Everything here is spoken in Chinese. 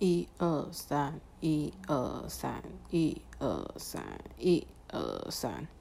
一二三一二三一二三一二三。